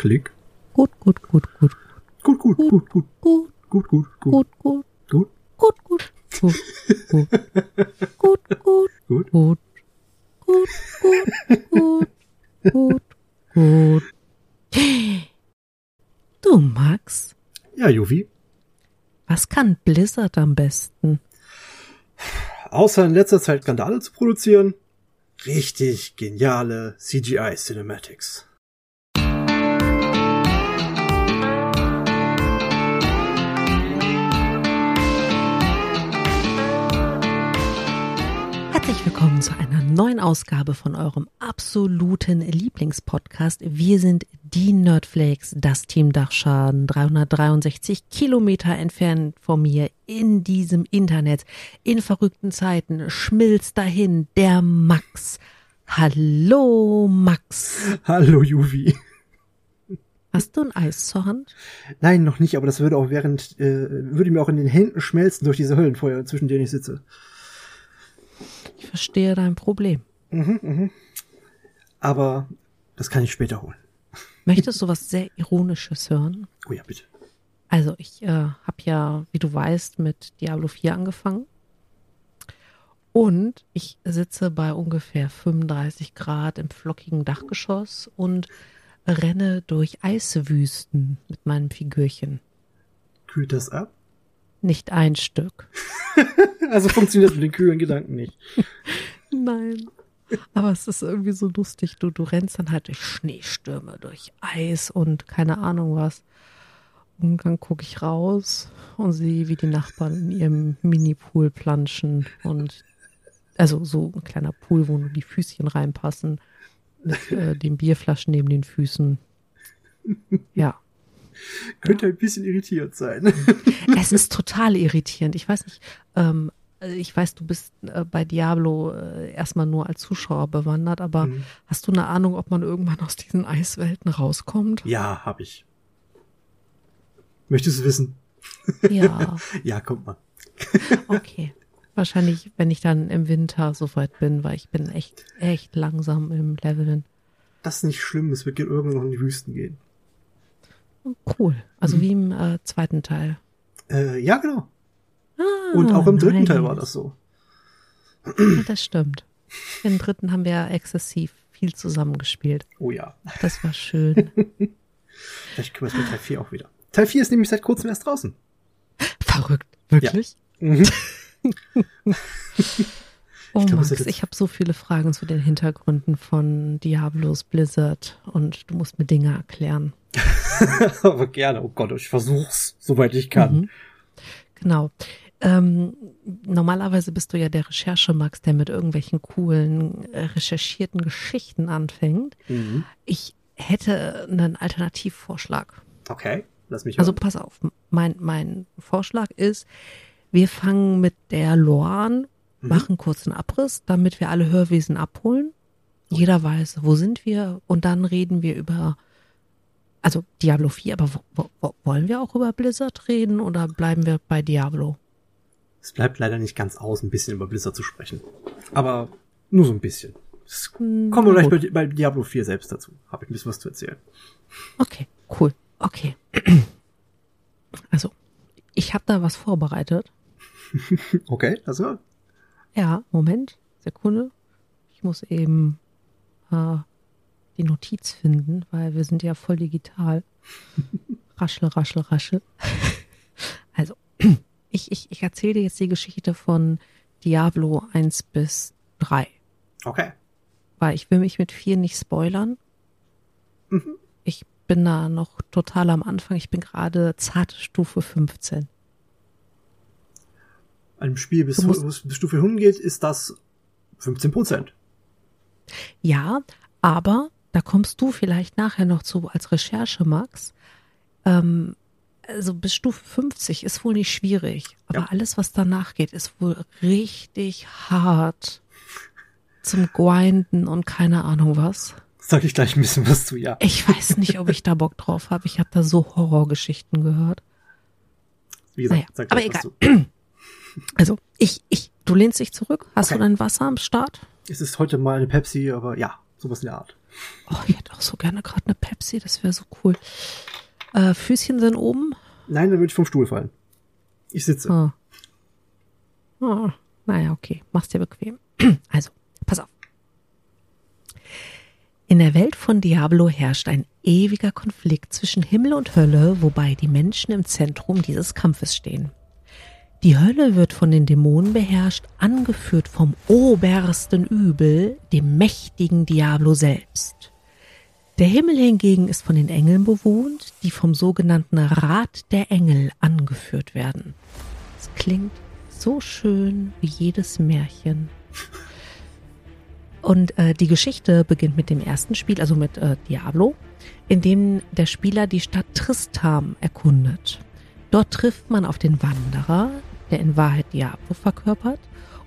Klick. Gut, gut, gut, gut. Gut, gut, gut, gut. Gut, Gut, gut, gut, gut. gut. Gut. Gut, gut. Gut, gut. Gut, gut. Gut. Gut. Gut, gut. Gut, gut. Gut. Du, Max, Ja, Juvi. was kann Blizzard am besten? Außer in letzter Zeit Skandale zu produzieren, richtig geniale CGI Herzlich willkommen zu einer neuen Ausgabe von eurem absoluten Lieblingspodcast. Wir sind die Nerdflakes, das Team Dachschaden, 363 Kilometer entfernt von mir in diesem Internet. In verrückten Zeiten schmilzt dahin der Max. Hallo Max. Hallo, Juvi. Hast du ein Eis zur Hand? Nein, noch nicht, aber das würde auch während, äh, würde mir auch in den Händen schmelzen durch diese Höllenfeuer, zwischen denen ich sitze. Ich verstehe dein Problem. Aber das kann ich später holen. Möchtest du was sehr Ironisches hören? Oh ja, bitte. Also ich äh, habe ja, wie du weißt, mit Diablo 4 angefangen. Und ich sitze bei ungefähr 35 Grad im flockigen Dachgeschoss und renne durch Eiswüsten mit meinem Figürchen. Kühlt das ab? Nicht ein Stück. Also funktioniert das mit den kühlen Gedanken nicht. Nein. Aber es ist irgendwie so lustig. Du, du rennst dann halt durch Schneestürme, durch Eis und keine Ahnung was. Und dann gucke ich raus und sehe, wie die Nachbarn in ihrem Mini-Pool planschen. Und also so ein kleiner Pool, wo nur die Füßchen reinpassen. Mit äh, den Bierflaschen neben den Füßen. Ja. Könnte ein bisschen irritiert sein. Es ist total irritierend. Ich weiß nicht, ähm, also ich weiß, du bist äh, bei Diablo äh, erstmal nur als Zuschauer bewandert, aber Mhm. hast du eine Ahnung, ob man irgendwann aus diesen Eiswelten rauskommt? Ja, hab ich. Möchtest du wissen? Ja, Ja, kommt mal. okay. Wahrscheinlich, wenn ich dann im Winter soweit bin, weil ich bin echt, echt langsam im Leveln. Das ist nicht schlimm, es wird irgendwann noch in die Wüsten gehen. Cool. Also Mhm. wie im äh, zweiten Teil. Äh, ja, genau. Ah, Und auch im dritten. Teil war das so. Ja, das stimmt. Im dritten haben wir ja exzessiv viel zusammengespielt. Oh ja. Das war schön. Vielleicht können wir es mit Teil 4 auch wieder. Teil 4 ist nämlich seit kurzem erst draußen. Verrückt. Wirklich? Mhm. Oh glaub, Max, ich habe so viele Fragen zu den Hintergründen von Diablos Blizzard und du musst mir Dinge erklären. Aber gerne. Oh Gott, ich versuch's, soweit ich kann. Mhm. Genau. Ähm, normalerweise bist du ja der Recherche-Max, der mit irgendwelchen coolen, äh, recherchierten Geschichten anfängt. Mhm. Ich hätte einen Alternativvorschlag. Okay, lass mich Also hören. pass auf, mein, mein Vorschlag ist, wir fangen mit der Lore an, Mhm. machen kurzen Abriss, damit wir alle Hörwesen abholen. Jeder weiß, wo sind wir und dann reden wir über, also Diablo 4, aber wo, wo, wo, wollen wir auch über Blizzard reden oder bleiben wir bei Diablo? Es bleibt leider nicht ganz aus, ein bisschen über Blizzard zu sprechen. Aber nur so ein bisschen. Es Hm, kommen wir gleich bei, bei Diablo 4 selbst dazu. Habe ich ein bisschen was zu erzählen. Okay, cool. Okay. Also, ich habe da was vorbereitet. Okay, also Ja, Moment, Sekunde. Ich muss eben äh, die Notiz finden, weil wir sind ja voll digital. Raschel, raschel, raschel. Also, ich, ich, ich erzähle dir jetzt die Geschichte von Diablo 1 bis 3, okay. weil ich will mich mit 4 nicht spoilern. Mhm. Ich bin da noch total am Anfang. Ich bin gerade zarte Stufe 15. Einem Spiel bis, musst- bis Stufe 100 geht, ist das 15 Prozent. Ja, aber da kommst du vielleicht nachher noch zu als Recherche, Max. Ähm, also bis Stufe 50 ist wohl nicht schwierig, aber Ja. alles, was danach geht, ist wohl richtig hart zum Grinden und keine Ahnung was. Sag ich gleich ein bisschen was zu, ja. Ich weiß nicht, ob ich da Bock drauf habe. Ich habe da so Horrorgeschichten gehört. Wie gesagt, Naja, sag aber egal. zu. Also ich, ich, du lehnst dich zurück. Hast Okay. du dein Wasser am Start? Es ist heute mal eine Pepsi, aber ja, sowas in der Art. Oh, ich hätte auch so gerne gerade eine Pepsi, das wäre so cool. Äh, Füßchen sind oben? Nein, dann würde ich vom Stuhl fallen. Ich sitze. Ah. Oh, naja, okay. Mach's dir bequem. Also, pass auf. In der Welt von Diablo herrscht ein ewiger Konflikt zwischen Himmel und Hölle, wobei die Menschen im Zentrum dieses Kampfes stehen. Die Hölle wird von den Dämonen beherrscht, angeführt vom obersten Übel, dem mächtigen Diablo selbst. Der Himmel hingegen ist von den Engeln bewohnt, die vom sogenannten Rat der Engel angeführt werden. Es klingt so schön wie jedes Märchen. Und äh, die Geschichte beginnt mit dem ersten Spiel, also mit äh, Diablo, in dem der Spieler die Stadt Tristam erkundet. Dort trifft man auf den Wanderer, der in Wahrheit Diablo verkörpert,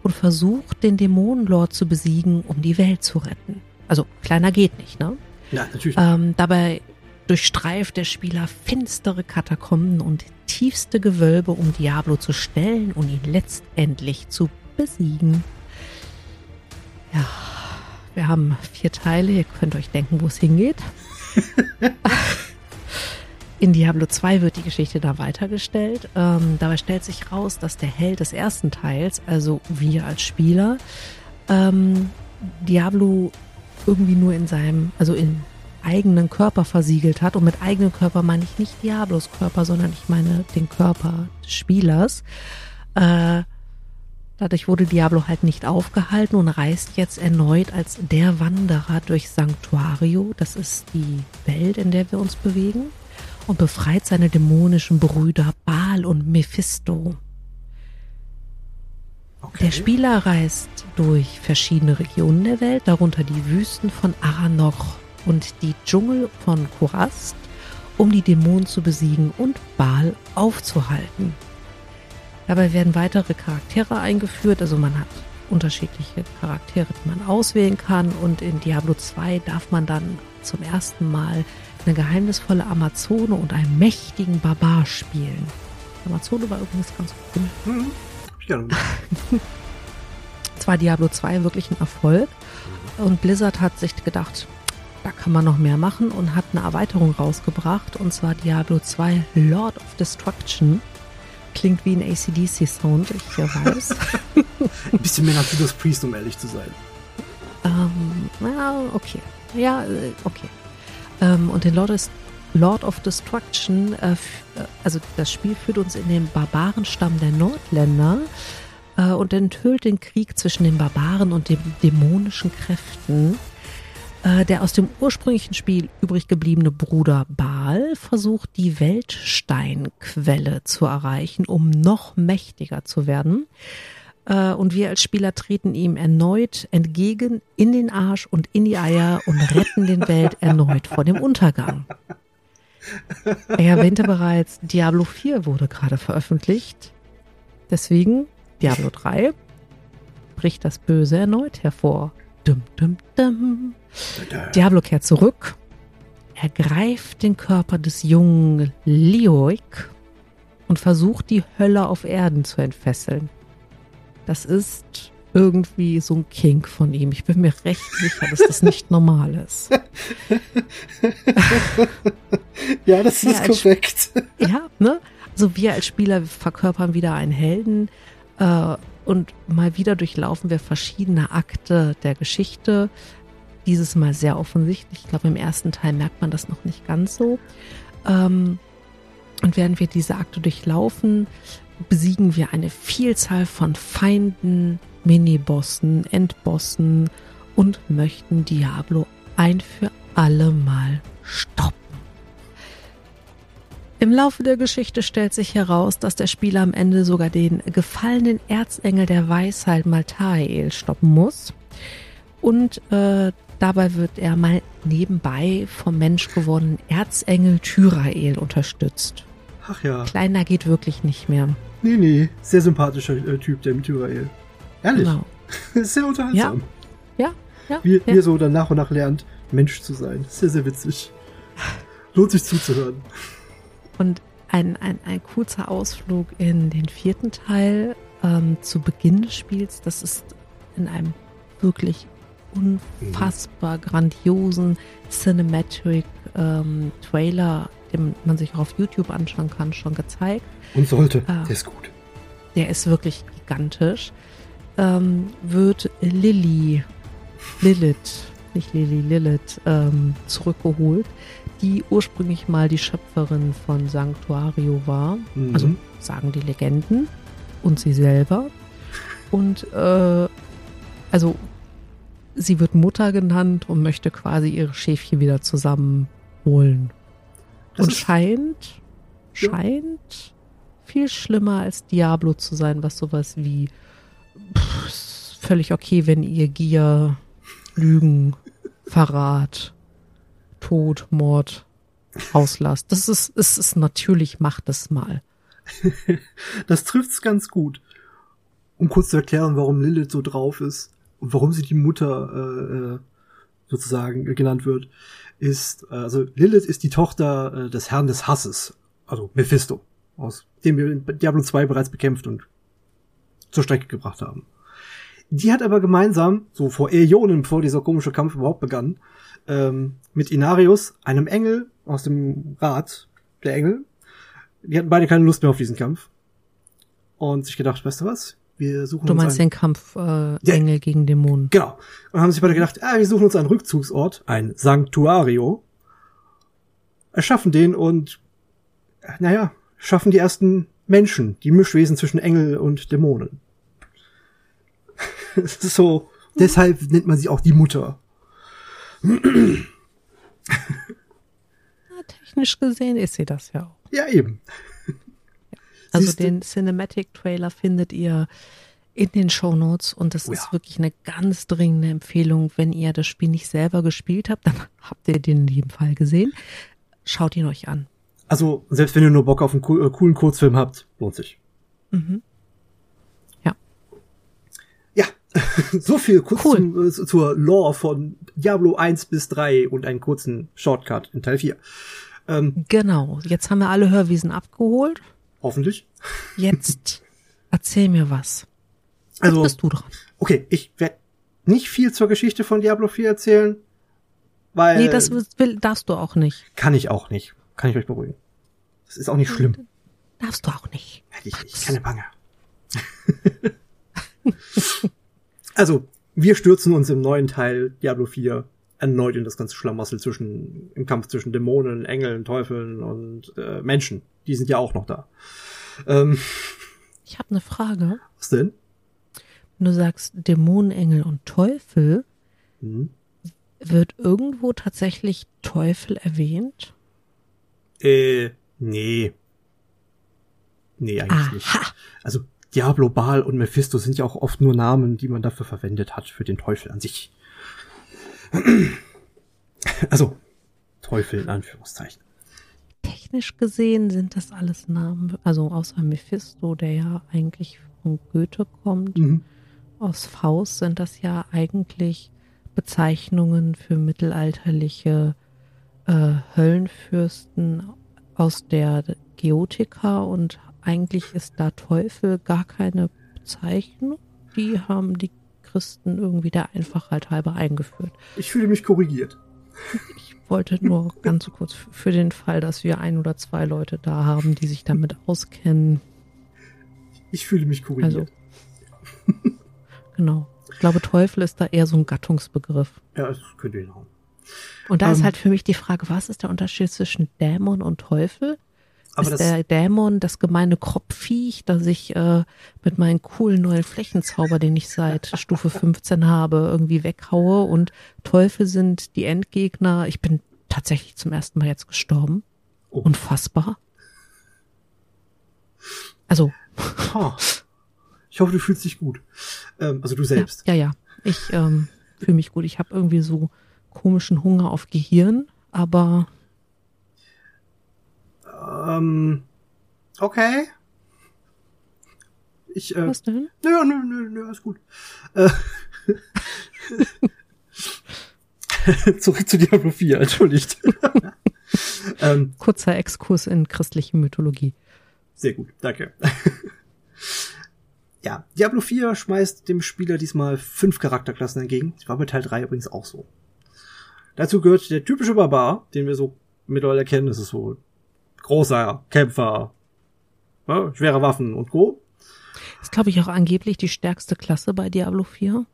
und versucht, den Dämonenlord zu besiegen, um die Welt zu retten. Also kleiner geht nicht, ne? Ja, natürlich. Ähm, dabei durchstreift der Spieler finstere Katakomben und tiefste Gewölbe, um Diablo zu stellen und ihn letztendlich zu besiegen. Ja, wir haben vier Teile. Ihr könnt euch denken, wo es hingeht. In Diablo 2 wird die Geschichte da weitergestellt. Ähm, dabei stellt sich raus, dass der Held des ersten Teils, also wir als Spieler, ähm, Diablo irgendwie nur in seinem, also in eigenen Körper versiegelt hat. Und mit eigenem Körper meine ich nicht Diablos Körper, sondern ich meine den Körper des Spielers. Äh, dadurch wurde Diablo halt nicht aufgehalten und reist jetzt erneut als der Wanderer durch Sanctuario. Das ist die Welt, in der wir uns bewegen und befreit seine dämonischen Brüder Baal und Mephisto. Okay. Der Spieler reist durch verschiedene Regionen der Welt, darunter die Wüsten von Aranoch und die Dschungel von Kurast, um die Dämonen zu besiegen und Baal aufzuhalten. Dabei werden weitere Charaktere eingeführt, also man hat unterschiedliche Charaktere, die man auswählen kann und in Diablo 2 darf man dann zum ersten Mal eine geheimnisvolle Amazone und einen mächtigen Barbar spielen. Amazone war übrigens ganz cool. Mhm. Hab ich gerne. Zwar Diablo 2 wirklich ein Erfolg und Blizzard hat sich gedacht, da kann man noch mehr machen und hat eine Erweiterung rausgebracht und zwar Diablo 2 Lord of Destruction. Klingt wie ein ACDC-Sound, ich weiß. Ein bisschen mehr nach Judas Priest, um ehrlich zu sein. Ähm, ja, okay. Ja, äh, okay. Ähm, und den Lord, ist, Lord of Destruction, äh, äh, also das Spiel führt uns in den Barbarenstamm der Nordländer äh, und enthüllt den Krieg zwischen den Barbaren und den dämonischen Kräften. Äh, der aus dem ursprünglichen Spiel übrig gebliebene Bruder Baal versucht, die Weltsteinquelle zu erreichen, um noch mächtiger zu werden. Äh, Und wir als Spieler treten ihm erneut entgegen in den Arsch und in die Eier und retten den Welt erneut vor dem Untergang. Er erwähnte bereits, Diablo 4 wurde gerade veröffentlicht. Deswegen Diablo 3 bricht das Böse erneut hervor. Dum, dum, dum. Diablo kehrt zurück, ergreift den Körper des jungen Leoik und versucht, die Hölle auf Erden zu entfesseln. Das ist irgendwie so ein Kink von ihm. Ich bin mir recht sicher, dass das nicht normal ist. Ja, das ist als- korrekt. Ja, ne? Also wir als Spieler verkörpern wieder einen Helden äh, und mal wieder durchlaufen wir verschiedene Akte der Geschichte. Dieses Mal sehr offensichtlich. Ich glaube, im ersten Teil merkt man das noch nicht ganz so. Ähm, und während wir diese Akte durchlaufen, besiegen wir eine Vielzahl von Feinden, Minibossen, Endbossen und möchten Diablo ein für alle Mal stoppen. Im Laufe der Geschichte stellt sich heraus, dass der Spieler am Ende sogar den gefallenen Erzengel der Weisheit Maltael stoppen muss. Und äh, dabei wird er mal nebenbei vom Mensch gewonnenen Erzengel Tyrael unterstützt. Ach ja. Kleiner geht wirklich nicht mehr. Nee, nee. Sehr sympathischer äh, Typ, der mit Tyrael. Ehrlich. Genau. Sehr unterhaltsam. Ja, ja. Wie, wie ja. er so dann nach und nach lernt, Mensch zu sein. Sehr, sehr witzig. Lohnt sich zuzuhören. Und ein, ein, ein kurzer Ausflug in den vierten Teil ähm, zu Beginn des Spiels. Das ist in einem wirklich unfassbar grandiosen Cinematic ähm, Trailer, den man sich auch auf YouTube anschauen kann, schon gezeigt. Und sollte. Ah, der ist gut. Der ist wirklich gigantisch. Ähm, wird Lilly, Lilith, nicht Lilly, Lilith, ähm, zurückgeholt, die ursprünglich mal die Schöpferin von Sanctuario war. Mhm. Also sagen die Legenden und sie selber. Und äh, also sie wird Mutter genannt und möchte quasi ihre Schäfchen wieder zusammenholen. Das und scheint, ja. scheint viel schlimmer als Diablo zu sein, was sowas wie pff, völlig okay, wenn ihr Gier, Lügen, Verrat, Tod, Mord auslasst. Das ist, es ist natürlich, macht es mal. das trifft's ganz gut. Um kurz zu erklären, warum Lilith so drauf ist und warum sie die Mutter äh, äh sozusagen genannt wird, ist, also Lilith ist die Tochter äh, des Herrn des Hasses, also Mephisto, aus dem wir in Diablo 2 bereits bekämpft und zur Strecke gebracht haben. Die hat aber gemeinsam, so vor Äonen, bevor dieser komische Kampf überhaupt begann, ähm, mit Inarius, einem Engel aus dem Rat der Engel, die hatten beide keine Lust mehr auf diesen Kampf. Und sich gedacht, weißt du was? Wir suchen du meinst einen, den Kampf äh, ja, Engel gegen Dämonen. Genau. Und haben sich beide gedacht, ah, wir suchen uns einen Rückzugsort, ein Sanctuario, erschaffen den und, naja, schaffen die ersten Menschen, die Mischwesen zwischen Engel und Dämonen. So, deshalb nennt man sie auch die Mutter. Ja, technisch gesehen ist sie das ja auch. Ja, eben. Also Siehste? den Cinematic Trailer findet ihr in den Show Notes und das oh ja. ist wirklich eine ganz dringende Empfehlung. Wenn ihr das Spiel nicht selber gespielt habt, dann habt ihr den in jedem Fall gesehen. Schaut ihn euch an. Also selbst wenn ihr nur Bock auf einen äh, coolen Kurzfilm habt, lohnt sich. Mhm. Ja. Ja, so viel kurz cool. zum, äh, zur Lore von Diablo 1 bis 3 und einen kurzen Shortcut in Teil 4. Ähm, genau, jetzt haben wir alle Hörwiesen abgeholt. Hoffentlich. Jetzt erzähl mir was. Jetzt also, bist du dran. Okay, ich werde nicht viel zur Geschichte von Diablo 4 erzählen, weil. Nee, das will, darfst du auch nicht. Kann ich auch nicht. Kann ich euch beruhigen. Das ist auch nicht schlimm. Darfst du auch nicht. Ich nicht. Keine Bange. also, wir stürzen uns im neuen Teil Diablo 4 erneut in das ganze Schlamassel zwischen, im Kampf zwischen Dämonen, Engeln, Teufeln und äh, Menschen. Die sind ja auch noch da. Ähm, ich habe eine Frage. Was denn? Wenn du sagst Dämonen, Engel und Teufel, hm? wird irgendwo tatsächlich Teufel erwähnt? Äh, nee. Nee, eigentlich Aha. nicht. Also Diablo, Baal und Mephisto sind ja auch oft nur Namen, die man dafür verwendet hat, für den Teufel an sich. Also, Teufel in Anführungszeichen. Technisch gesehen sind das alles Namen, also außer Mephisto, der ja eigentlich von Goethe kommt. Mhm. Aus Faust sind das ja eigentlich Bezeichnungen für mittelalterliche äh, Höllenfürsten aus der Geotika und eigentlich ist da Teufel gar keine Bezeichnung. Die haben die Christen irgendwie der Einfachheit halber eingeführt. Ich fühle mich korrigiert. Ich wollte nur ganz kurz für den Fall, dass wir ein oder zwei Leute da haben, die sich damit auskennen. Ich fühle mich korrigiert. Also, genau. Ich glaube, Teufel ist da eher so ein Gattungsbegriff. Ja, das könnte ich auch. Und da um, ist ähm, halt für mich die Frage, was ist der Unterschied zwischen Dämon und Teufel? Aber ist der Dämon das gemeine Kropfviech, das ich äh, mit meinem coolen neuen Flächenzauber, den ich seit Stufe 15 habe, irgendwie weghaue und Teufel sind die Endgegner. Ich bin tatsächlich zum ersten Mal jetzt gestorben. Oh. Unfassbar. Also. Ich hoffe, du fühlst dich gut. Ähm, also du selbst. Ja, ja. ja. Ich ähm, fühle mich gut. Ich habe irgendwie so komischen Hunger auf Gehirn, aber ähm, okay. Ich, äh, Was denn? Nö, nö, nö, nö, alles gut. Äh, Zurück zu Diablo 4, entschuldigt. ähm, Kurzer Exkurs in christliche Mythologie. Sehr gut, danke. ja, Diablo 4 schmeißt dem Spieler diesmal fünf Charakterklassen entgegen. Das war bei Teil 3 übrigens auch so. Dazu gehört der typische Barbar, den wir so mittlerweile kennen. Das ist so großer Kämpfer, ja, schwere Waffen und Co. Ist, glaube ich, auch angeblich die stärkste Klasse bei Diablo 4.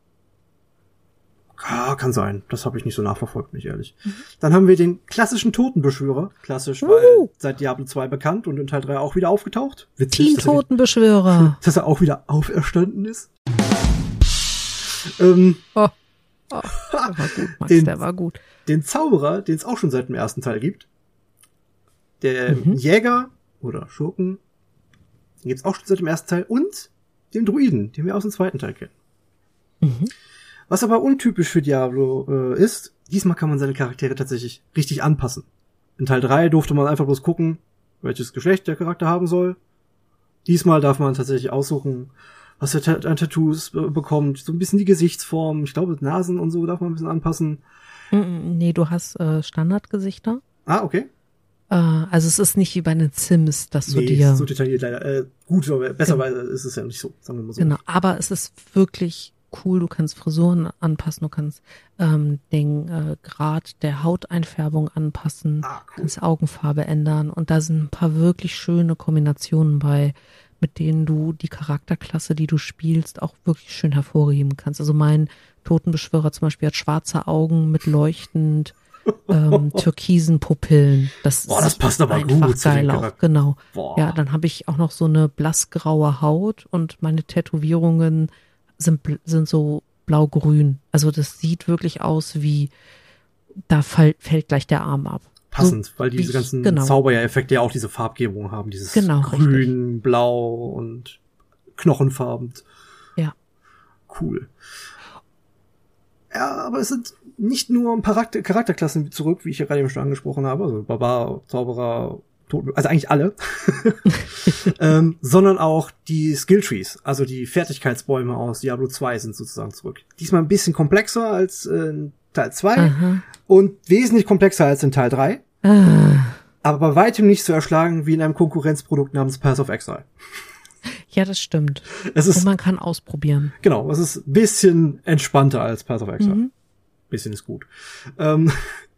Ah, kann sein. Das habe ich nicht so nachverfolgt, mich ehrlich. Mhm. Dann haben wir den klassischen Totenbeschwörer. Klassisch, weil uh. seit Diablo 2 bekannt und in Teil 3 auch wieder aufgetaucht. Witzig, Team Totenbeschwörer. Dass er auch wieder auferstanden ist. ähm, oh. Oh, der war gut, Max, den, der war gut. Den Zauberer, den es auch schon seit dem ersten Teil gibt. Der mhm. Jäger oder Schurken, den gibt's auch schon seit dem ersten Teil. Und dem Druiden, den wir aus dem zweiten Teil kennen. Mhm. Was aber untypisch für Diablo äh, ist, diesmal kann man seine Charaktere tatsächlich richtig anpassen. In Teil 3 durfte man einfach bloß gucken, welches Geschlecht der Charakter haben soll. Diesmal darf man tatsächlich aussuchen, was er an Tattoos bekommt. So ein bisschen die Gesichtsform. Ich glaube, Nasen und so darf man ein bisschen anpassen. Mm, mm, nee, du hast äh, Standardgesichter. Ah, okay. Äh, also es ist nicht wie bei den Sims, dass nee, du dir... so detailliert leider. Äh, gut, aber besser genau. ist es ja nicht so, sagen wir mal so. Genau, aber es ist wirklich cool. Du kannst Frisuren anpassen, du kannst ähm, den äh, Grad der Hauteinfärbung anpassen, ah, cool. kannst Augenfarbe ändern und da sind ein paar wirklich schöne Kombinationen bei, mit denen du die Charakterklasse, die du spielst, auch wirklich schön hervorheben kannst. Also mein Totenbeschwörer zum Beispiel hat schwarze Augen mit leuchtend ähm, türkisen Pupillen. Das, Boah, das passt aber gut geil auch. Genau. Boah. Ja, dann habe ich auch noch so eine blassgraue Haut und meine Tätowierungen sind, sind so blau-grün. Also das sieht wirklich aus wie, da fall, fällt gleich der Arm ab. Passend, so, weil diese ganzen genau. Zaubereffekte ja auch diese Farbgebung haben, dieses genau, grün, richtig. blau und knochenfarben. Ja. Cool. Ja, aber es sind nicht nur ein paar Charakterklassen zurück, wie ich ja gerade eben schon angesprochen habe, also Barbar, Zauberer, also eigentlich alle, ähm, sondern auch die Skilltrees, also die Fertigkeitsbäume aus Diablo 2 sind sozusagen zurück. Diesmal ein bisschen komplexer als in Teil 2 und wesentlich komplexer als in Teil 3. Ah. Aber bei weitem nicht so erschlagen wie in einem Konkurrenzprodukt namens Path of Exile. Ja, das stimmt. Es ist, und man kann ausprobieren. Genau, es ist ein bisschen entspannter als Path of Exile. Mhm. Bisschen ist gut. Ähm,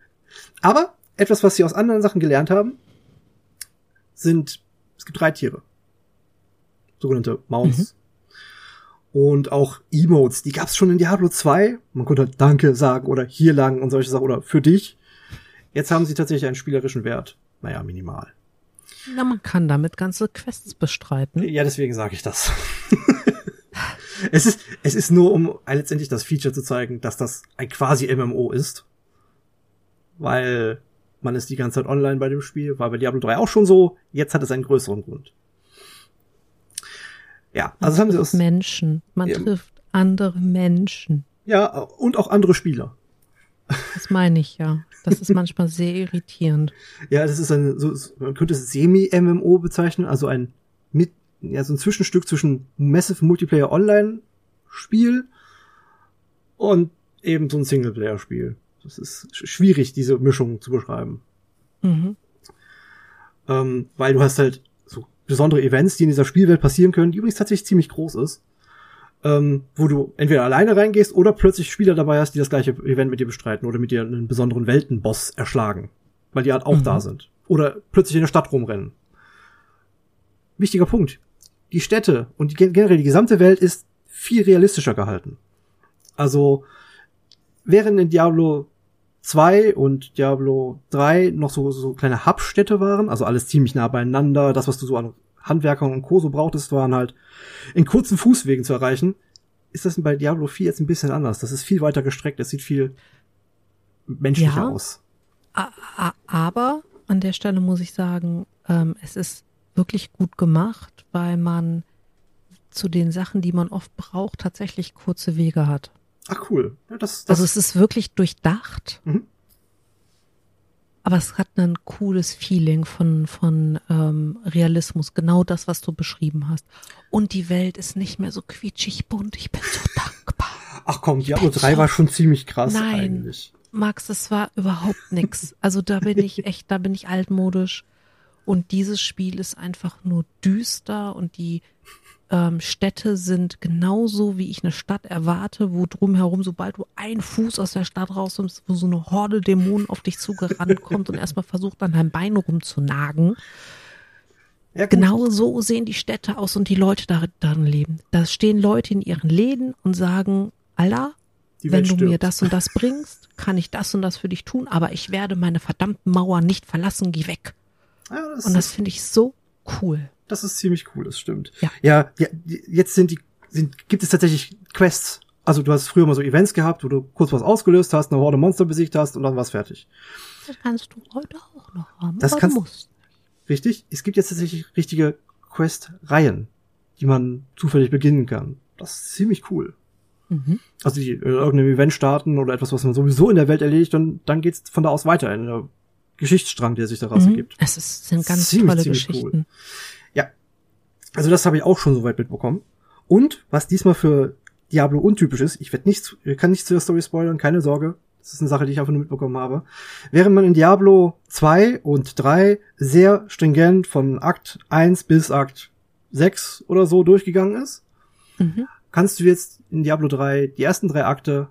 aber etwas, was sie aus anderen Sachen gelernt haben, sind, es gibt drei Tiere. Sogenannte Mounts. Mhm. Und auch Emotes, die gab es schon in Diablo 2. Man konnte halt Danke sagen oder hier lang und solche Sachen oder für dich. Jetzt haben sie tatsächlich einen spielerischen Wert. Naja, minimal. Na, man kann damit ganze Quests bestreiten. Ja, deswegen sage ich das. es ist, es ist nur, um letztendlich das Feature zu zeigen, dass das ein quasi MMO ist. Weil man ist die ganze Zeit online bei dem Spiel, war bei Diablo 3 auch schon so, jetzt hat es einen größeren Grund. Ja, also haben sie aus Menschen, man ja, trifft andere Menschen. Ja, und auch andere Spieler. Das meine ich ja. Das ist manchmal sehr irritierend. Ja, das ist ein, so, man könnte es Semi-MMO bezeichnen, also ein mit, ja, so ein Zwischenstück zwischen Massive Multiplayer Online Spiel und eben so ein Singleplayer Spiel. Das ist schwierig, diese Mischung zu beschreiben. Mhm. Ähm, weil du hast halt so besondere Events, die in dieser Spielwelt passieren können, die übrigens tatsächlich ziemlich groß ist. Ähm, wo du entweder alleine reingehst oder plötzlich Spieler dabei hast, die das gleiche Event mit dir bestreiten oder mit dir einen besonderen Weltenboss erschlagen. Weil die halt auch mhm. da sind. Oder plötzlich in der Stadt rumrennen. Wichtiger Punkt. Die Städte und die, generell die gesamte Welt ist viel realistischer gehalten. Also, während in Diablo 2 und Diablo 3 noch so, so kleine Hubstädte waren, also alles ziemlich nah beieinander. Das, was du so an Handwerkern und Co. so brauchtest, waren halt in kurzen Fußwegen zu erreichen. Ist das bei Diablo 4 jetzt ein bisschen anders? Das ist viel weiter gestreckt, das sieht viel menschlicher ja, aus. Aber an der Stelle muss ich sagen, ähm, es ist wirklich gut gemacht, weil man zu den Sachen, die man oft braucht, tatsächlich kurze Wege hat. Ach cool. Ja, das, das also es ist wirklich durchdacht. Mhm. Aber es hat ein cooles Feeling von, von ähm, Realismus, genau das, was du beschrieben hast. Und die Welt ist nicht mehr so quietschig bunt. Ich bin so dankbar. Ach komm, Diablo 3 so war schon ziemlich krass Nein, eigentlich. Max, das war überhaupt nix. Also da bin ich echt, da bin ich altmodisch. Und dieses Spiel ist einfach nur düster und die ähm, Städte sind genauso, wie ich eine Stadt erwarte, wo drumherum, sobald du einen Fuß aus der Stadt rauskommst, wo so eine Horde Dämonen auf dich zugerannt kommt und erstmal versucht, an deinem Bein rumzunagen. Ja. Genau so sehen die Städte aus und die Leute da, darin leben. Da stehen Leute in ihren Läden und sagen, Allah, wenn du mir stirbt. das und das bringst, kann ich das und das für dich tun, aber ich werde meine verdammten Mauern nicht verlassen, geh weg. Ja, das, Und das finde ich so cool. das ist ziemlich cool, das stimmt. Ja. ja, ja jetzt sind die, sind, gibt es tatsächlich Quests. Also du hast früher mal so Events gehabt, wo du kurz was ausgelöst hast, eine Horde Monster besiegt hast und dann war's fertig. Das kannst du heute auch noch haben. Das kannst- du musst. Richtig? Es gibt jetzt tatsächlich richtige Quest-Reihen, die man zufällig beginnen kann. Das ist ziemlich cool. Mhm. Also die äh, irgendein Event starten oder etwas, was man sowieso in der Welt erledigt und dann geht's von da aus weiter in der Geschichtsstrang, der sich daraus Mhm. ergibt. Es ist, sind ganz Ziemlich, tolle ziemlich cool. Geschichten. Also das habe ich auch schon soweit mitbekommen. Und was diesmal für Diablo untypisch ist, ich werde nicht, ich kann nicht zu der Story spoilern, keine Sorge. Das ist eine Sache, die ich einfach nur mitbekommen habe. Während man in Diablo 2 und 3 sehr stringent von Akt 1 bis Akt 6 oder so durchgegangen ist, Mhm. kannst du jetzt in Diablo 3 die ersten drei Akte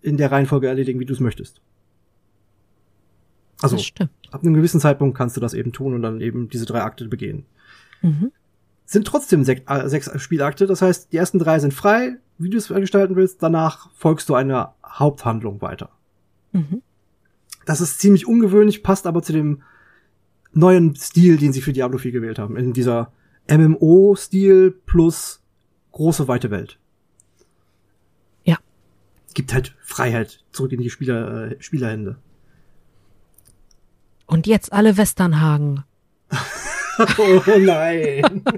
in der Reihenfolge erledigen, wie du es möchtest. Also, ab einem gewissen Zeitpunkt kannst du das eben tun und dann eben diese drei Akte begehen Mhm. sind trotzdem sech, äh, sechs Spielakte. Das heißt, die ersten drei sind frei, wie du es gestalten willst. Danach folgst du einer Haupthandlung weiter. Mhm. Das ist ziemlich ungewöhnlich, passt aber zu dem neuen Stil, den sie für Diablo 4 gewählt haben. In dieser MMO-Stil plus große, weite Welt. Ja. Gibt halt Freiheit zurück in die Spieler, äh, Spielerhände. Und jetzt alle Westernhagen. oh nein.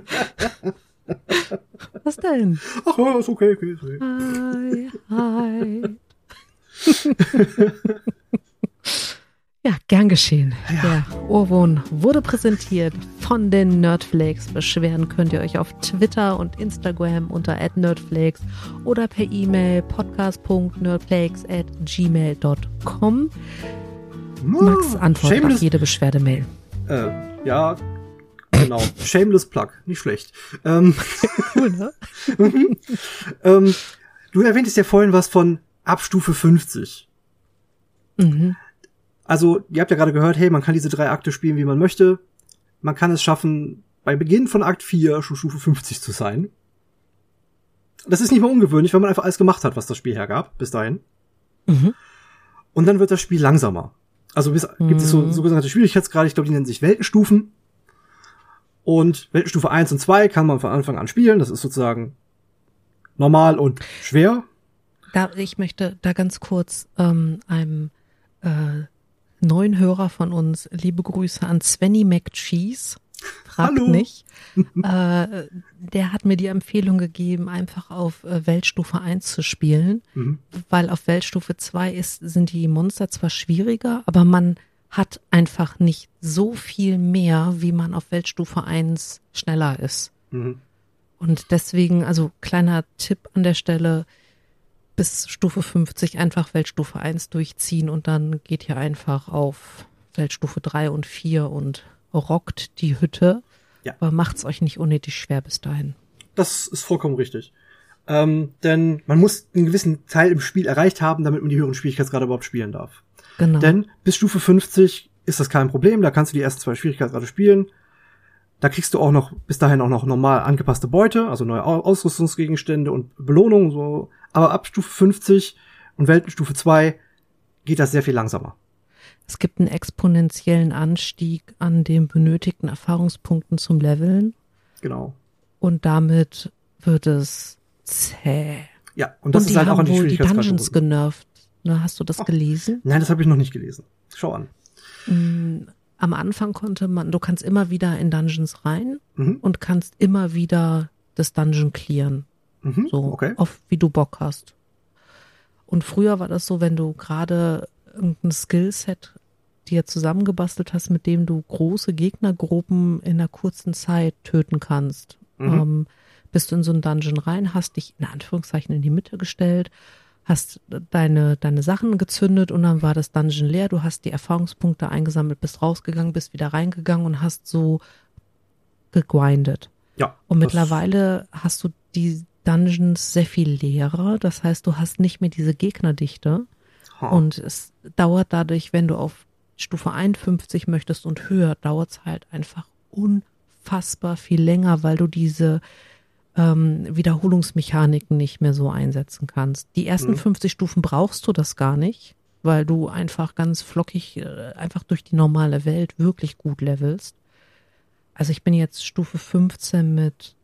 Was denn? Ach ja, ist okay, okay. Okay. Hi, hi. ja, gern geschehen. Der Ohrwurm wurde präsentiert von den Nerdflakes. Beschweren könnt ihr euch auf Twitter und Instagram unter @nerdflakes oder per E-Mail podcast.nerdflakes at gmail.com. Max antwortet Shameless auf jede Beschwerdemail. Äh, ja, genau. Shameless Plug, nicht schlecht. Ähm, Cool, ne? ähm, du erwähntest ja vorhin was von Abstufe 50. Mhm. Also, ihr habt ja gerade gehört, hey, man kann diese drei Akte spielen, wie man möchte. Man kann es schaffen, bei Beginn von Akt 4 schon Stufe 50 zu sein. Das ist nicht mal ungewöhnlich, weil man einfach alles gemacht hat, was das Spiel hergab, bis dahin. Mhm. Und dann wird das Spiel langsamer. Also gibt es so, Mhm. so sogenannte Schwierigkeitsgrade, ich glaube, die nennen sich Weltenstufen. Und Weltenstufe 1 und 2 kann man von Anfang an spielen. Das ist sozusagen normal und schwer. Da, ich möchte da ganz kurz ähm, einem äh, neuen Hörer von uns liebe Grüße an Svenny McCheese. Frag Hallo. nicht. äh, der hat mir die Empfehlung gegeben, einfach auf äh, Weltstufe 1 zu spielen, Mhm. weil auf Weltstufe 2 ist, sind die Monster zwar schwieriger, aber man hat einfach nicht so viel mehr, wie man auf Weltstufe 1 schneller ist. Mhm. Und deswegen, also kleiner Tipp an der Stelle, bis Stufe 50 einfach Weltstufe 1 durchziehen und dann geht ihr einfach auf Weltstufe 3 und 4 und rockt die Hütte. Ja. Aber macht's euch nicht unnötig schwer bis dahin. Das ist vollkommen richtig. Ähm, denn man muss einen gewissen Teil im Spiel erreicht haben, damit man die höheren Schwierigkeitsgrade überhaupt spielen darf. Genau. Denn bis Stufe 50 ist das kein Problem, da kannst du die ersten zwei Schwierigkeitsgrade spielen. Da kriegst du auch noch bis dahin auch noch normal angepasste Beute, also neue Au- Ausrüstungsgegenstände und Belohnungen so. Aber ab Stufe 50 und Weltenstufe 2 geht das sehr viel langsamer. Es gibt einen exponentiellen Anstieg an den benötigten Erfahrungspunkten zum Leveln Genau. und damit wird es zäh. Ja, und das und ist halt auch an die wohl die. Dungeons genervt. Ne, hast du das Oh. gelesen? Nein, das habe ich noch nicht gelesen. Schau an. Mm, Am Anfang konnte man, du kannst immer wieder in Dungeons rein Mhm. und kannst immer wieder das Dungeon clearen. Mhm. So, Okay. auf wie du Bock hast. Und früher war das so, wenn du gerade irgendein Skillset dir zusammengebastelt hast, mit dem du große Gegnergruppen in einer kurzen Zeit töten kannst. Mhm. Ähm, bist du in so ein Dungeon rein, hast dich in Anführungszeichen in die Mitte gestellt, hast deine, deine Sachen gezündet und dann war das Dungeon leer. Du hast die Erfahrungspunkte eingesammelt, bist rausgegangen, bist wieder reingegangen und hast so gegrindet. Ja. Und mittlerweile hast du die Dungeons sehr viel leerer. Das heißt, du hast nicht mehr diese Gegnerdichte. Und es dauert dadurch, wenn du auf Stufe 51 möchtest und höher, dauert es halt einfach unfassbar viel länger, weil du diese ähm, Wiederholungsmechaniken nicht mehr so einsetzen kannst. Die ersten Mhm. 50 Stufen brauchst du das gar nicht, weil du einfach ganz flockig, äh, einfach durch die normale Welt wirklich gut levelst. Also ich bin jetzt Stufe 15 mit,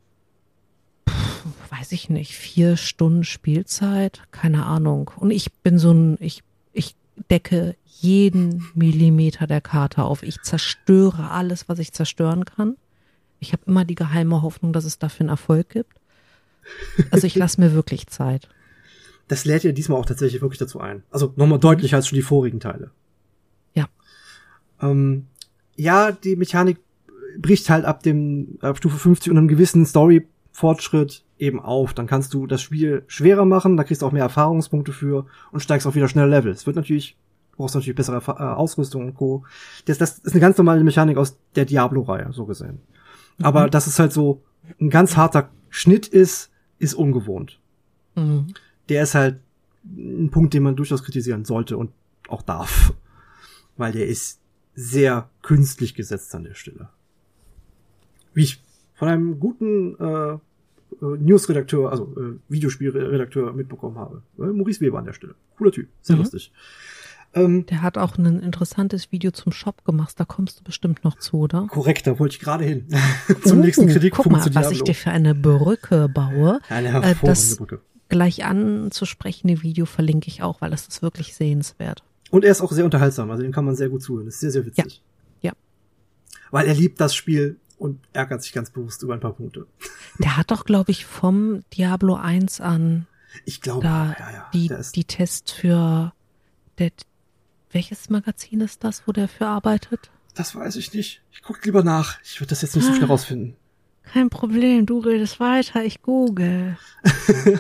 weiß ich nicht, vier Stunden Spielzeit, keine Ahnung. Und ich bin so ein, ich, ich decke jeden Millimeter der Karte auf. Ich zerstöre alles, was ich zerstören kann. Ich habe immer die geheime Hoffnung, dass es dafür einen Erfolg gibt. Also ich lasse mir wirklich Zeit. das lädt ja diesmal auch tatsächlich wirklich dazu ein. Also nochmal deutlicher als schon die vorigen Teile. Ja. Ähm, ja, die Mechanik bricht halt ab dem ab Stufe 50 und einem gewissen Story-Fortschritt eben auf. Dann kannst du das Spiel schwerer machen, da kriegst du auch mehr Erfahrungspunkte für und steigst auch wieder schnell Level. Es wird natürlich, du brauchst natürlich bessere Erfa- äh, Ausrüstung und Co. Das, das ist eine ganz normale Mechanik aus der Diablo-Reihe, so gesehen. Aber dass es halt so ein ganz harter Schnitt ist, ist ungewohnt Mhm. der ist halt ein Punkt, den man durchaus kritisieren sollte und auch darf. Weil der ist sehr künstlich gesetzt an der Stelle. Wie ich von einem guten äh, äh, News-Redakteur, also äh, Videospielredakteur mitbekommen habe. Äh, Maurice Weber an der Stelle. Cooler Typ, sehr Mhm. lustig. Ähm, Der hat auch ein interessantes Video zum Shop gemacht. Da kommst du bestimmt noch zu, oder? korrekt, da wollte ich gerade hin. Zum nächsten Oh, Kritikpunkt Guck mal, zu was ich dir für eine Brücke baue. Eine Äh, hervorragende das Brücke. gleich anzusprechende Video verlinke ich auch, weil das ist wirklich sehenswert. Und er ist auch sehr unterhaltsam, also dem kann man sehr gut zuhören. Das ist sehr, sehr witzig. Ja. Weil er liebt das Spiel und ärgert sich ganz bewusst über ein paar Punkte. Der hat doch, glaube ich, vom Diablo 1 an Ich glaube, ja, ja. die, die Tests für der, welches Magazin ist das, wo der für arbeitet? das weiß ich nicht. Ich guck lieber nach. Ich würde das jetzt nicht so schnell Ah. rausfinden. Kein Problem, du redest weiter, ich google.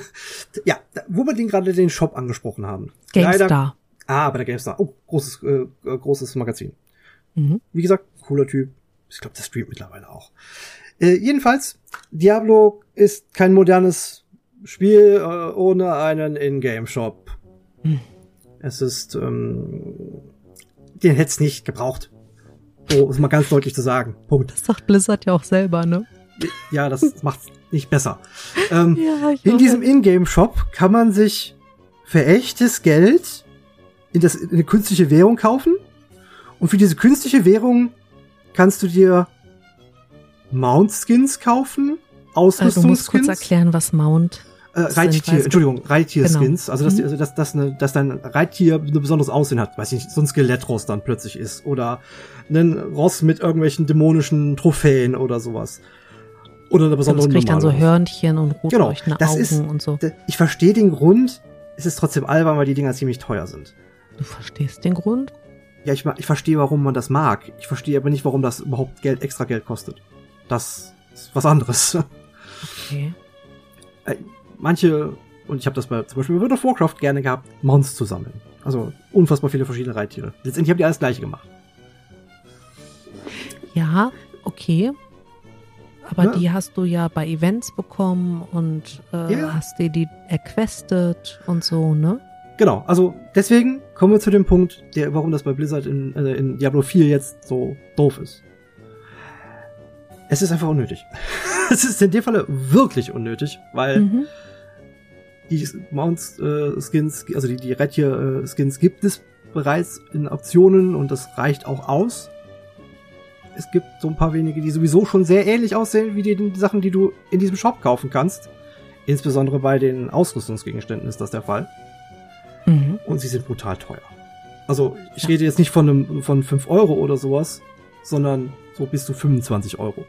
Ja, wo wir den gerade den Shop angesprochen haben. Leider, GameStar. ah, bei der GameStar. Oh, großes, äh, äh, großes Magazin. Mhm. Wie gesagt, cooler Typ. Ich glaube, der streamt mittlerweile auch. Äh, jedenfalls, Diablo ist kein modernes Spiel äh, ohne einen Ingame-Shop. Hm. Es ist, ähm, den hätte es nicht gebraucht. So, ist mal ganz deutlich zu sagen. Punkt. Das sagt Blizzard ja auch selber, ne? Ja, das macht's nicht besser. Ähm, Ja, in diesem Ingame-Shop kann man sich für echtes Geld in, das, in eine künstliche Währung kaufen. Und für diese künstliche Währung kannst du dir Mount-Skins kaufen, Also, du musst kurz Ausrüstungsskins, erklären, was Mount äh, Reittier, Entschuldigung, Reittier-Skins. Genau. Also, dass, Mhm. also dass, dass, eine, dass dein Reittier ein besonderes Aussehen hat. Weiß ich nicht, so ein Skelettross dann plötzlich ist. Oder ein Ross mit irgendwelchen dämonischen Trophäen oder sowas. Oder eine besondere Das kriegt dann so Ross. Hörnchen und rot Genau, das Augen ist- und so. Ich verstehe den Grund, es ist trotzdem albern, weil die Dinger ziemlich teuer sind. Du verstehst den Grund? Ja, ich, ich verstehe, warum man das mag. Ich verstehe aber nicht, warum das überhaupt Geld, extra Geld kostet. Das ist was anderes. Okay. Äh, Manche, und ich habe das bei zum Beispiel bei World of Warcraft gerne gehabt, Mounts zu sammeln. Also unfassbar viele verschiedene Reittiere. Letztendlich haben die alles gleiche gemacht. Ja, okay. Aber Ja. die hast du ja bei Events bekommen und äh, Ja. hast dir die erquestet und so, ne? Genau, also deswegen kommen wir zu dem Punkt, der, warum das bei Blizzard in, äh, in Diablo 4 jetzt so doof ist. Es ist einfach unnötig. es ist in dem Falle wirklich unnötig, weil Mhm. die Mounts äh, also die, die Reittier äh, Skins gibt es bereits in Optionen und das reicht auch aus. Es gibt so ein paar wenige, die sowieso schon sehr ähnlich aussehen wie die, die Sachen, die du in diesem Shop kaufen kannst. Insbesondere bei den Ausrüstungsgegenständen ist das der Fall. Und sie sind brutal teuer. Also ich rede jetzt nicht von einem von 5 Euro oder sowas, sondern so bis zu 25 Euro.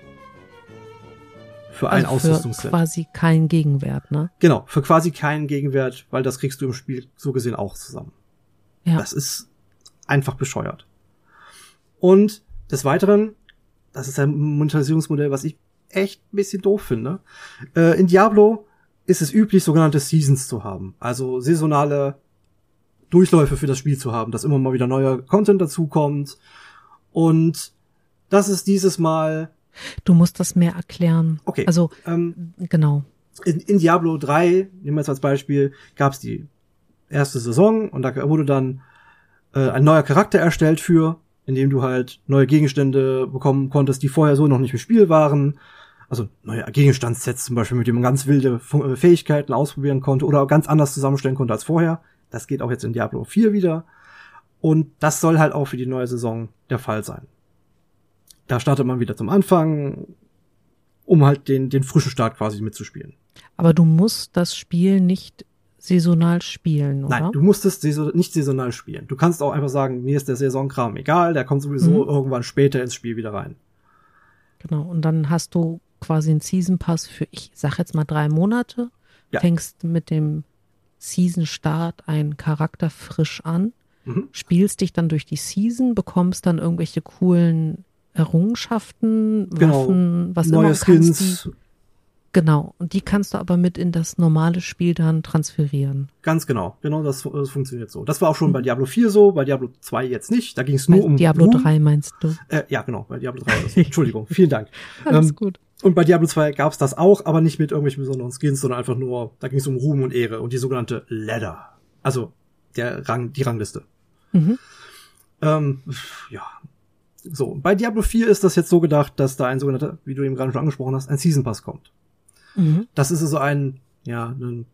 Für ein Also für Ausrüstungsset. quasi kein Gegenwert, ne? Genau, für quasi keinen Gegenwert, weil das kriegst du im Spiel so gesehen auch zusammen. Ja. Das ist einfach bescheuert. Und des Weiteren, das ist ein Monetarisierungsmodell, was ich echt ein bisschen doof finde. Äh, in Diablo ist es üblich, sogenannte Seasons zu haben. Also saisonale Durchläufe für das Spiel zu haben, dass immer mal wieder neuer Content dazukommt. Und das ist dieses Mal. Du musst das mehr erklären. Okay. Also, Ähm, genau. in, in Diablo 3, nehmen wir jetzt als Beispiel, gab es die erste Saison und da wurde dann äh, ein neuer Charakter erstellt für, indem du halt neue Gegenstände bekommen konntest, die vorher so noch nicht im Spiel waren. Also neue Gegenstandssets zum Beispiel, mit denen man ganz wilde äh, Fähigkeiten ausprobieren konnte oder ganz anders zusammenstellen konnte als vorher. Das geht auch jetzt in Diablo 4 wieder. Und das soll halt auch für die neue Saison der Fall sein. Da startet man wieder zum Anfang, um halt den, den frischen Start quasi mitzuspielen. Aber du musst das Spiel nicht saisonal spielen, oder? Nein, du musst es saison nicht saisonal spielen. Du kannst auch einfach sagen, mir ist der Saisonkram egal, der kommt sowieso Mhm. irgendwann später ins Spiel wieder rein. Genau. Und dann hast du quasi einen Season Pass für, ich sag jetzt mal drei Monate, Ja. fängst mit dem Season Start einen Charakter frisch an, Mhm. spielst dich dann durch die Season, bekommst dann irgendwelche coolen Errungenschaften, Genau. Waffen, was Neue immer. Skins, genau. Und die kannst du aber mit in das normale Spiel dann transferieren. ganz genau. Genau, das, das funktioniert so. Das war auch schon bei Diablo 4 so, bei Diablo 2 jetzt nicht. Da ging es nur Bei um Diablo Ruhm. 3 meinst du? Äh, ja, genau, bei Diablo 3. war das. Entschuldigung, vielen Dank. Alles Ähm, gut. Und bei Diablo 2 gab's das auch, aber nicht mit irgendwelchen besonderen Skins, sondern einfach nur, da ging es um Ruhm und Ehre und die sogenannte Ladder. Also der Rang, die Rangliste. Mhm. Ähm, ja. So, bei Diablo 4 ist das jetzt so gedacht, dass da ein sogenannter, wie du eben gerade schon angesprochen hast, ein Season Pass kommt. Mhm. Das ist also ein, ja, ein,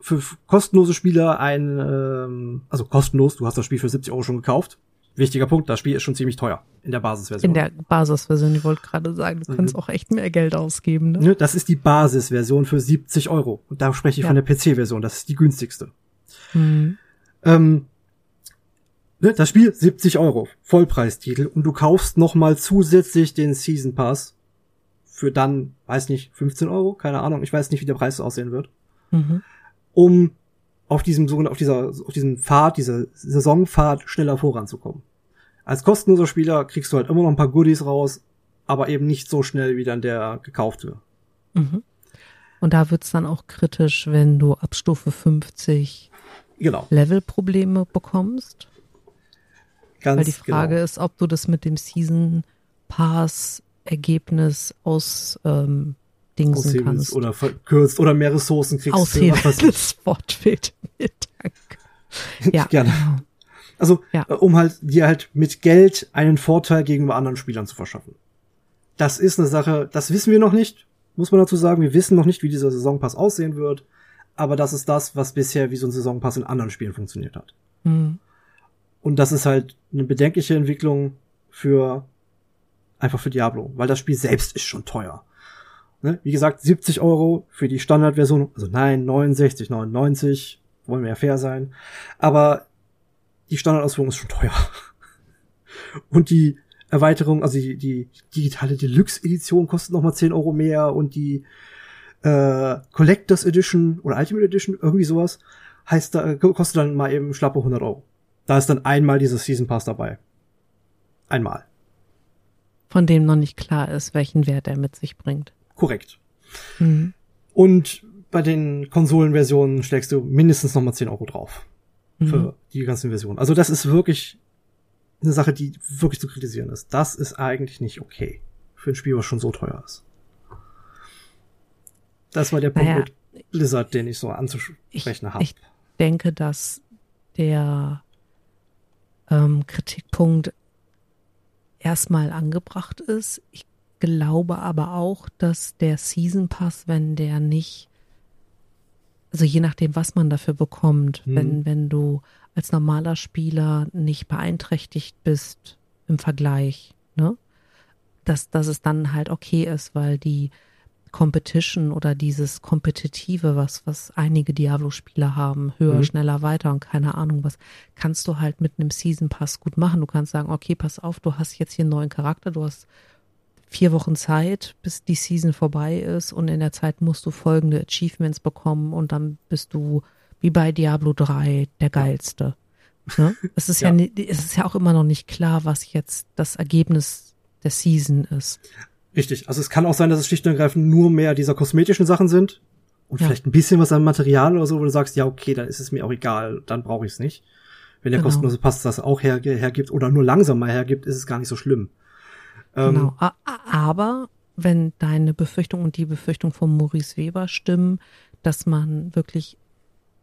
für kostenlose Spieler ein, ähm, also kostenlos, du hast das Spiel für 70 Euro schon gekauft. Wichtiger Punkt, das Spiel ist schon ziemlich teuer in der Basisversion. In der Basisversion, ich wollte gerade sagen, du Mhm. kannst auch echt mehr Geld ausgeben. Ne? Das ist die Basisversion für 70 Euro. Und da spreche ich Ja. von der PC-Version, das ist die günstigste. Mhm. Ähm, ne, das Spiel 70 Euro, Vollpreistitel, und du kaufst noch mal zusätzlich den Season Pass für dann, weiß nicht, 15 Euro, keine Ahnung, ich weiß nicht, wie der Preis aussehen wird, Mhm. um auf diesem auf dieser, auf diesem Pfad, dieser Saisonpfad schneller voranzukommen. Als kostenloser Spieler kriegst du halt immer noch ein paar Goodies raus, aber eben nicht so schnell wie dann der gekaufte. Mhm. Und da wird's dann auch kritisch, wenn du ab Stufe 50 Genau. Levelprobleme bekommst. Ganz Weil die Frage genau. ist, ob du das mit dem Season Pass Ergebnis aus ähm, Dingsen kannst. oder verkürzt oder mehr Ressourcen kriegst. Aushebeln, das Wort fehlt mir, danke. Ja, Gerne. genau. Also, Ja. äh, um halt dir halt mit Geld einen Vorteil gegenüber anderen Spielern zu verschaffen. Das ist eine Sache, das wissen wir noch nicht, muss man dazu sagen. Wir wissen noch nicht, wie dieser Saisonpass aussehen wird. Aber das ist das, was bisher wie so ein Saisonpass in anderen Spielen funktioniert hat. Mhm. Und das ist halt eine bedenkliche Entwicklung für einfach für Diablo, weil das Spiel selbst ist schon teuer. Ne? Wie gesagt, 70 Euro für die Standardversion, also nein, 69, 99, wollen wir ja fair sein. Aber die Standardausführung ist schon teuer. Und die Erweiterung, also die, die digitale Deluxe-Edition kostet nochmal 10 Euro mehr und die äh, Collectors Edition oder Ultimate Edition, irgendwie sowas, heißt da, kostet dann mal eben schlappe 100 Euro. Da ist dann einmal dieses Season Pass dabei. Einmal. Von dem noch nicht klar ist, welchen Wert er mit sich bringt. Korrekt. Mhm. Und bei den Konsolenversionen schlägst du mindestens nochmal 10 Euro drauf. Mhm. Für die ganzen Versionen. Also das ist wirklich eine Sache, die wirklich zu kritisieren ist. Das ist eigentlich nicht okay. Für ein Spiel, was schon so teuer ist. Das war der Punkt Naja, mit Blizzard, den ich so anzusprechen habe. ich denke, dass der ähm, Kritikpunkt erstmal angebracht ist. Ich glaube aber auch, dass der Season Pass, wenn der nicht, also je nachdem, was man dafür bekommt, Mhm. wenn, wenn du als normaler Spieler nicht beeinträchtigt bist im Vergleich, ne? Dass, dass es dann halt okay ist, weil die Competition oder dieses Kompetitive, was, was einige Diablo-Spieler haben, höher, Mhm. schneller, weiter und keine Ahnung was, kannst du halt mit einem Season Pass gut machen. Du kannst sagen, okay, pass auf, du hast jetzt hier einen neuen Charakter, du hast vier Wochen Zeit, bis die Season vorbei ist und in der Zeit musst du folgende Achievements bekommen und dann bist du wie bei Diablo 3 der geilste. Ne? Es ist ja. Ja. es ist ja auch immer noch nicht klar, was jetzt das Ergebnis der Season ist. Richtig. Also es kann auch sein, dass es schlicht und ergreifend nur mehr dieser kosmetischen Sachen sind. Und Ja. vielleicht ein bisschen was an Material oder so, wo du sagst, ja, okay, dann ist es mir auch egal, dann brauche ich es nicht. Wenn der Genau. kostenlose Pass das auch her, hergibt oder nur langsam mal hergibt, ist es gar nicht so schlimm. Ähm, Genau. Aber wenn deine Befürchtung und die Befürchtung von Maurice Weber stimmen, dass man wirklich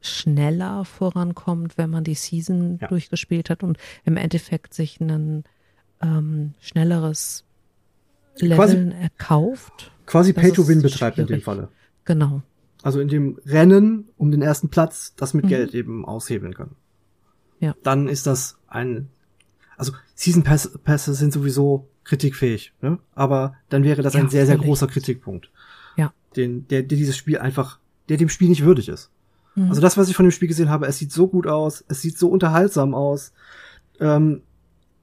schneller vorankommt, wenn man die Season Ja. durchgespielt hat und im Endeffekt sich ein ähm, schnelleres Leveln erkauft. Quasi Das Pay to Win ist betreibt in dem schwierig. Falle. Genau. Also in dem Rennen um den ersten Platz, das mit Mhm. Geld eben aushebeln kann. Ja. Dann ist das ein, also Season Pass, Pässe sind sowieso kritikfähig, ne? Aber dann wäre das Ja, ein sehr, sehr völlig. großer Kritikpunkt. Ja. Den, der, der dieses Spiel einfach, der dem Spiel nicht würdig ist. Mhm. Also das, was ich von dem Spiel gesehen habe, es sieht so gut aus, es sieht so unterhaltsam aus. Ähm,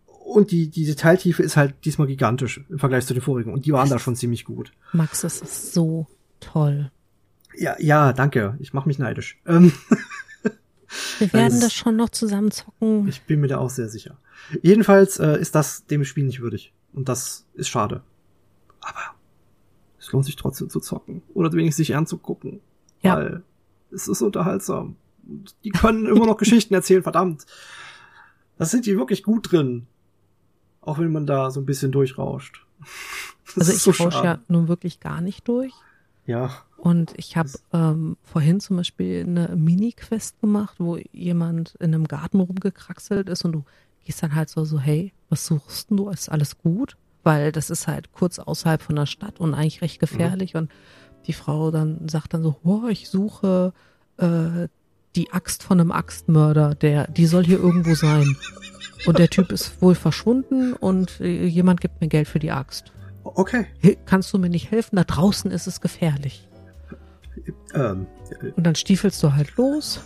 und die, die Detailtiefe ist halt diesmal gigantisch im Vergleich zu den vorigen. Und die waren da schon ziemlich gut. Max, das ist so toll. Ja, ja, danke. Ich mache mich neidisch. Ähm, Wir werden das schon noch zusammen zocken. ich bin mir da auch sehr sicher. Jedenfalls äh, ist das dem Spiel nicht würdig. Und das ist schade. Aber es lohnt sich trotzdem zu zocken. Oder wenigstens sich anzugucken. Ja. Weil es ist unterhaltsam. Und die können immer noch Geschichten erzählen, verdammt. Das sind die wirklich gut drin. Auch wenn man da so ein bisschen durchrauscht. Das Also ich so rausche ja nun wirklich gar nicht durch. Ja. Und ich habe ähm, vorhin zum Beispiel eine Mini-Quest gemacht, wo jemand in einem Garten rumgekraxelt ist und du gehst dann halt so, so, hey, was suchst du? Ist alles gut? Weil das ist halt kurz außerhalb von der Stadt und eigentlich recht gefährlich. Und die Frau dann sagt dann so, oh, ich suche äh, die Axt von einem Axtmörder, der, die soll hier irgendwo sein. Und der Typ ist wohl verschwunden und äh, jemand gibt mir Geld für die Axt. Okay. Kannst du mir nicht helfen? Da draußen ist es gefährlich. Ähm, Und dann stiefelst du halt los,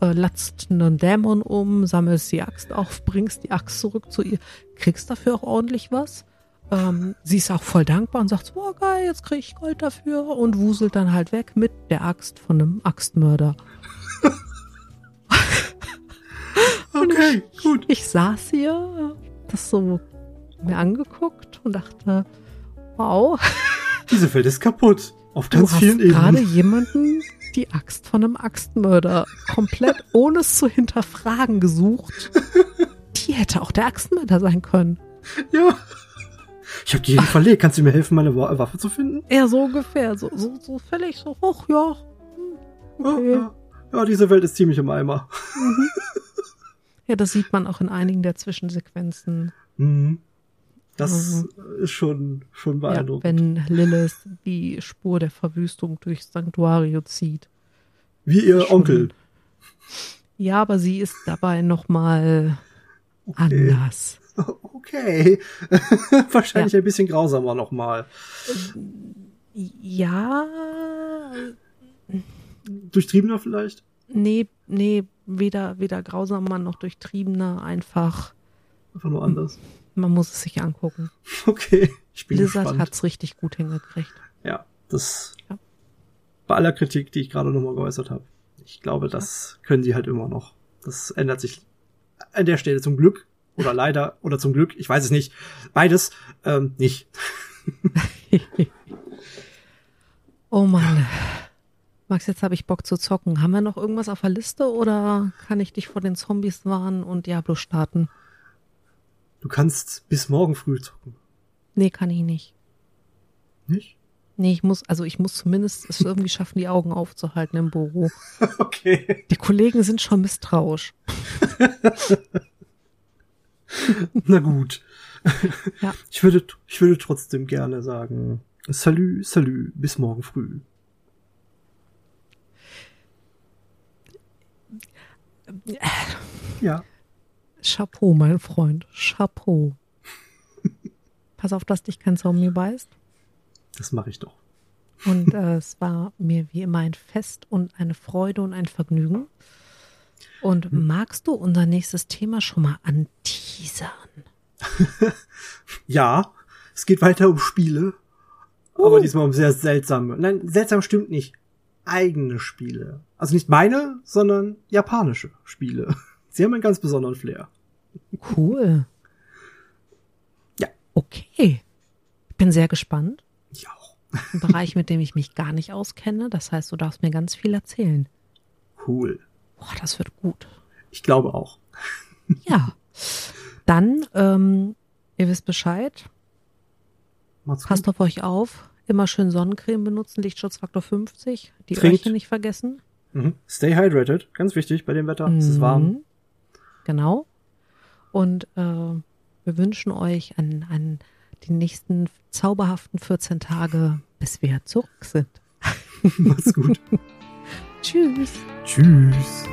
äh, latzt einen Dämon um, sammelst die Axt auf, bringst die Axt zurück zu ihr, kriegst dafür auch ordentlich was. Ähm, sie ist auch voll dankbar und sagt, so, oh geil, jetzt krieg ich Gold dafür und wuselt dann halt weg mit der Axt von einem Axtmörder. okay, gut. Ich saß hier, das so mir angeguckt und dachte, wow, Diese Welt ist kaputt. Auf du ganz hast vielen gerade Ebenen. jemanden die Axt von einem Axtmörder komplett ohne es zu hinterfragen gesucht. Die hätte auch der Axtmörder sein können. Ja. Ich habe die eben verlegt. Kannst du mir helfen, meine Wa- Waffe zu finden? Eher so ungefähr, so, so, so völlig so, hoch, ja. Okay. Ja, ja. ja, diese Welt ist ziemlich im Eimer. Ja, das sieht man auch in einigen der Zwischensequenzen. Mhm. Das ist schon, schon Mhm. Ja, beeindruckend. wenn Lilith die Spur der Verwüstung durchs Sanktuario zieht. Wie ihr Schon- Onkel. Ja, aber sie ist dabei nochmal Okay. anders. Okay. Wahrscheinlich ein bisschen grausamer nochmal. Ja, Durchtriebener vielleicht? nee, nee, weder, weder grausamer noch durchtriebener, einfach, Einfach nur anders. Man muss es sich angucken. Okay. Ich bin Blizzard gespannt. hat's richtig gut hingekriegt. Ja, das Ja. bei aller Kritik, die ich gerade nochmal geäußert habe. Ich glaube, das können sie halt immer noch. Das ändert sich an der Stelle zum Glück oder leider oder zum Glück, ich weiß es nicht. Beides ähm, nicht. Oh Mann. Max, jetzt habe ich Bock zu zocken. Haben wir noch irgendwas auf der Liste oder kann ich dich vor den Zombies warnen und Diablo starten? Du kannst bis morgen früh zocken, Nee, kann ich nicht. nicht? Nee, ich muss, also ich muss zumindest es irgendwie schaffen, die Augen aufzuhalten im Büro. Okay. Die Kollegen sind schon misstrauisch. Na gut. Ja. Ich würde, ich würde trotzdem gerne sagen, Salü, Salü, bis morgen früh. Ja. Chapeau, mein Freund. Chapeau. Pass auf, dass dich kein Zombie beißt. Das mache ich doch. Und äh, es war mir wie immer ein Fest und eine Freude und ein Vergnügen. Und magst du unser nächstes Thema schon mal anteasern? Ja, es geht weiter um Spiele. Aber diesmal um sehr seltsame. Nein, seltsam stimmt nicht. Eigene Spiele. Also nicht meine, sondern japanische Spiele. Sie haben einen ganz besonderen Flair. Cool. Ja. Okay. Ich bin sehr gespannt. Ich auch. Ein Bereich, mit dem ich mich gar nicht auskenne. Das heißt, du darfst mir ganz viel erzählen. Cool. Boah, das wird gut. Ich glaube auch. Ja. Dann, ähm, ihr wisst Bescheid. Macht's Passt gut. auf euch auf. Immer schön Sonnencreme benutzen, Lichtschutzfaktor 50. Die Trinkt. Öhrchen nicht vergessen. Mhm. Stay hydrated. Ganz wichtig bei dem Wetter. Es ist warm. Genau. Und äh, wir wünschen euch an, an die nächsten zauberhaften 14 Tage, bis wir zurück sind. Macht's gut. Tschüss. Tschüss.